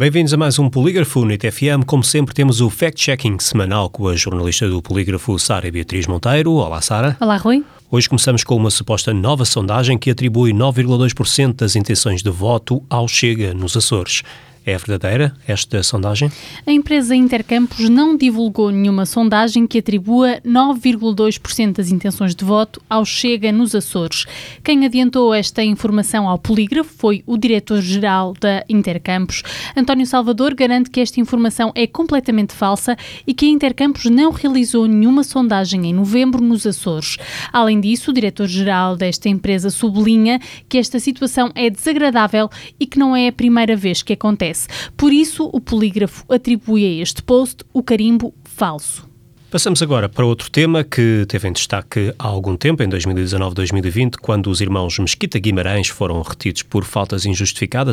Bem-vindos a mais um Polígrafo NIT FM. Como sempre, temos o fact-checking semanal com a jornalista do Polígrafo, Sara Beatriz Monteiro. Olá, Sara. Olá, Rui. Hoje começamos com uma suposta nova sondagem que atribui 9,2% das intenções de voto ao Chega nos Açores. É verdadeira esta sondagem? A empresa Intercampos não divulgou nenhuma sondagem que atribua 9,2% das intenções de voto ao Chega nos Açores. Quem adiantou esta informação ao polígrafo foi o diretor-geral da Intercampos. António Salvador garante que esta informação é completamente falsa e que a Intercampos não realizou nenhuma sondagem em novembro nos Açores. Além disso, o diretor-geral desta empresa sublinha que esta situação é desagradável e que não é a primeira vez que acontece acontece. Por isso, o polígrafo atribui a este post o carimbo falso. Passamos agora para outro tema que teve em destaque há algum tempo, em 2019-2020, quando os irmãos Mesquita Guimarães foram retidos por faltas injustificadas